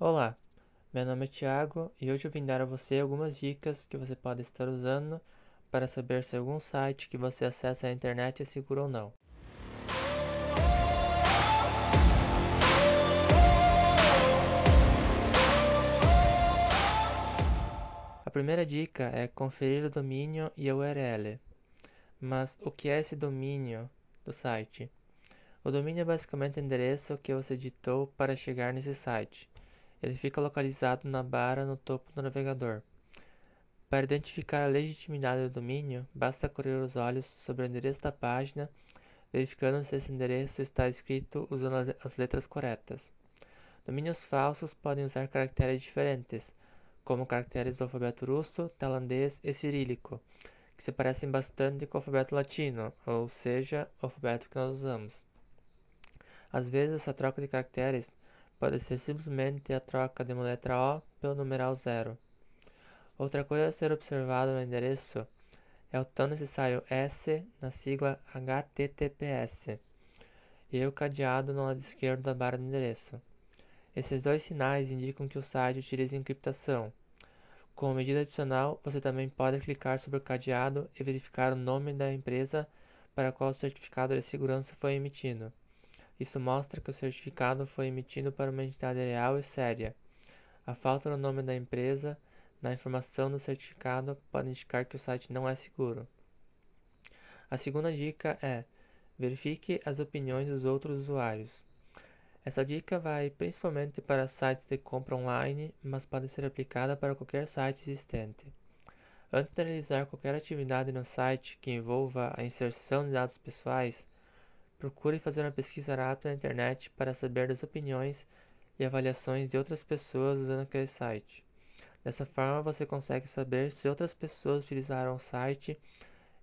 Olá, meu nome é Thiago e hoje eu vim dar a você algumas dicas que você pode estar usando para saber se algum site que você acessa na internet é seguro ou não. A primeira dica é conferir o domínio e a URL. Mas o que é esse domínio do site? O domínio é basicamente o endereço que você digitou para chegar nesse site. Ele fica localizado na barra no topo do navegador. Para identificar a legitimidade do domínio, basta correr os olhos sobre o endereço da página, verificando se esse endereço está escrito usando as letras corretas. Domínios falsos podem usar caracteres diferentes, como caracteres do alfabeto russo, tailandês e cirílico, que se parecem bastante com o alfabeto latino, ou seja, o alfabeto que nós usamos. Às vezes, essa troca de caracteres pode ser simplesmente a troca de uma letra O pelo numeral zero. Outra coisa a ser observada no endereço é o tão necessário S na sigla HTTPS e o cadeado no lado esquerdo da barra de endereço. Esses dois sinais indicam que o site utiliza encriptação, como medida adicional, você também pode clicar sobre o cadeado e verificar o nome da empresa para qual o certificado de segurança foi emitido. Isso mostra que o certificado foi emitido para uma entidade real e séria. A falta do nome da empresa na informação do certificado pode indicar que o site não é seguro. A segunda dica é: verifique as opiniões dos outros usuários. Essa dica vai principalmente para sites de compra online, mas pode ser aplicada para qualquer site existente. Antes de realizar qualquer atividade no site que envolva a inserção de dados pessoais, procure fazer uma pesquisa rápida na internet para saber das opiniões e avaliações de outras pessoas usando aquele site. Dessa forma, você consegue saber se outras pessoas utilizaram o site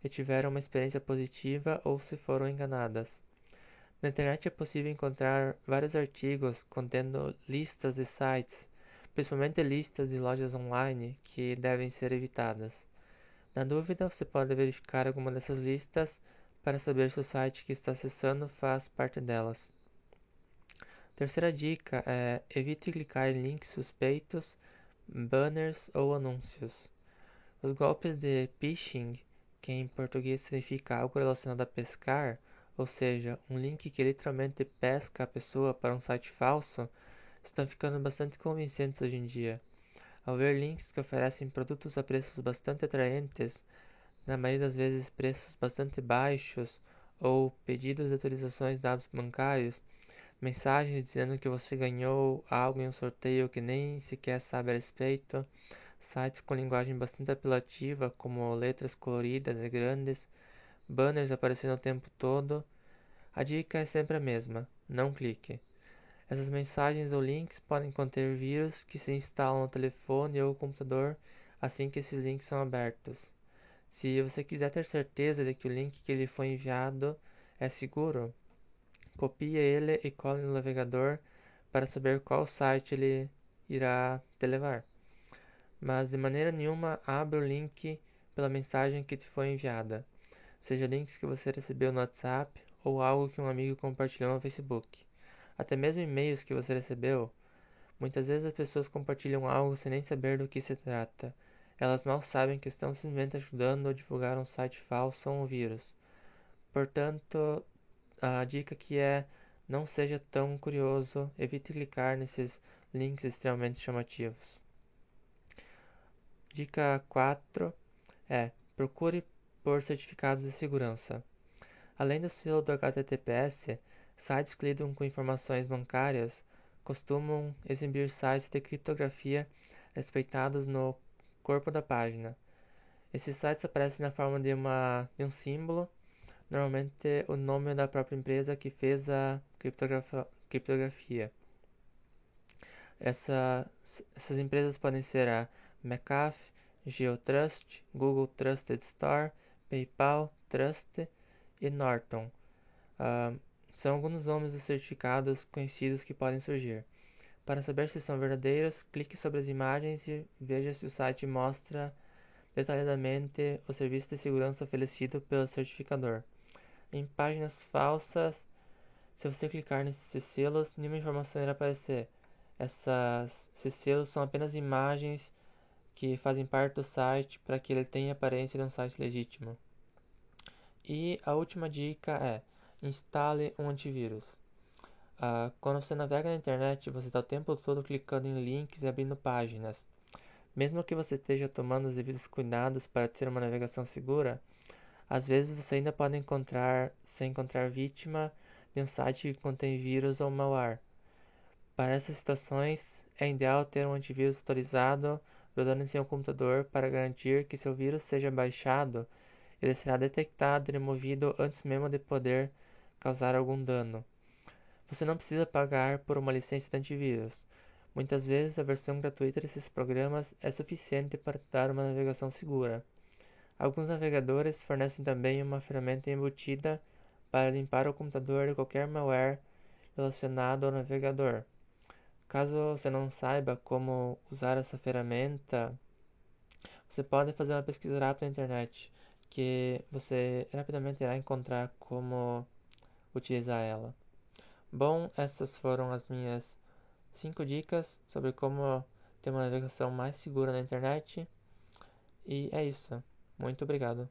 e tiveram uma experiência positiva ou se foram enganadas. Na internet é possível encontrar vários artigos contendo listas de sites, principalmente listas de lojas online, que devem ser evitadas. Na dúvida, você pode verificar alguma dessas listas para saber se o site que está acessando faz parte delas. Terceira dica é evite clicar em links suspeitos, banners ou anúncios. Os golpes de phishing, que em português significa algo relacionado a pescar, ou seja, um link que literalmente pesca a pessoa para um site falso, estão ficando bastante convincentes hoje em dia. Ao ver links que oferecem produtos a preços bastante atraentes, na maioria das vezes preços bastante baixos, ou pedidos de atualizações de dados bancários, mensagens dizendo que você ganhou algo em um sorteio que nem sequer sabe a respeito, sites com linguagem bastante apelativa, como letras coloridas e grandes, banners aparecendo o tempo todo, a dica é sempre a mesma: não clique. Essas mensagens ou links podem conter vírus que se instalam no telefone ou computador assim que esses links são abertos. Se você quiser ter certeza de que o link que lhe foi enviado é seguro, copie ele e cole no navegador para saber qual site ele irá te levar. Mas de maneira nenhuma abra o link pela mensagem que te foi enviada seja links que você recebeu no WhatsApp ou algo que um amigo compartilhou no Facebook. Até mesmo e-mails que você recebeu. Muitas vezes as pessoas compartilham algo sem nem saber do que se trata. Elas mal sabem que estão simplesmente ajudando a divulgar um site falso ou um vírus. Portanto, a dica aqui é não seja tão curioso, evite clicar nesses links extremamente chamativos. Dica 4 é procure por certificados de segurança. Além do selo do HTTPS, sites que lidam com informações bancárias costumam exibir sites de criptografia respeitados no corpo da página. Esses sites aparecem na forma de, uma, de um símbolo, normalmente o nome da própria empresa que fez a criptografia. Essa, essas empresas podem ser a McAfee, GeoTrust, Google Trusted Store, PayPal, Trust e Norton. Uh, são alguns nomes dos certificados conhecidos que podem surgir. Para saber se são verdadeiros, clique sobre as imagens e veja se o site mostra detalhadamente o serviço de segurança oferecido pelo certificador. Em páginas falsas, se você clicar nesses selos, nenhuma informação irá aparecer. Essas, esses selos são apenas imagens que fazem parte do site para que ele tenha aparência de um site legítimo. E a última dica é: instale um antivírus. Uh, quando você navega na internet, você está o tempo todo clicando em links e abrindo páginas. Mesmo que você esteja tomando os devidos cuidados para ter uma navegação segura, às vezes você ainda pode encontrar, se encontrar vítima de um site que contém vírus ou malware. Para essas situações, é ideal ter um antivírus atualizado rodando em seu computador para garantir que seu vírus seja baixado, ele será detectado e removido antes mesmo de poder causar algum dano. Você não precisa pagar por uma licença de antivírus. Muitas vezes a versão gratuita desses programas é suficiente para dar uma navegação segura. Alguns navegadores fornecem também uma ferramenta embutida para limpar o computador de qualquer malware relacionado ao navegador. Caso você não saiba como usar essa ferramenta, você pode fazer uma pesquisa rápida na internet, que você rapidamente irá encontrar como utilizar ela. Bom, essas foram as minhas 5 dicas sobre como ter uma navegação mais segura na internet. E é isso. Muito obrigado.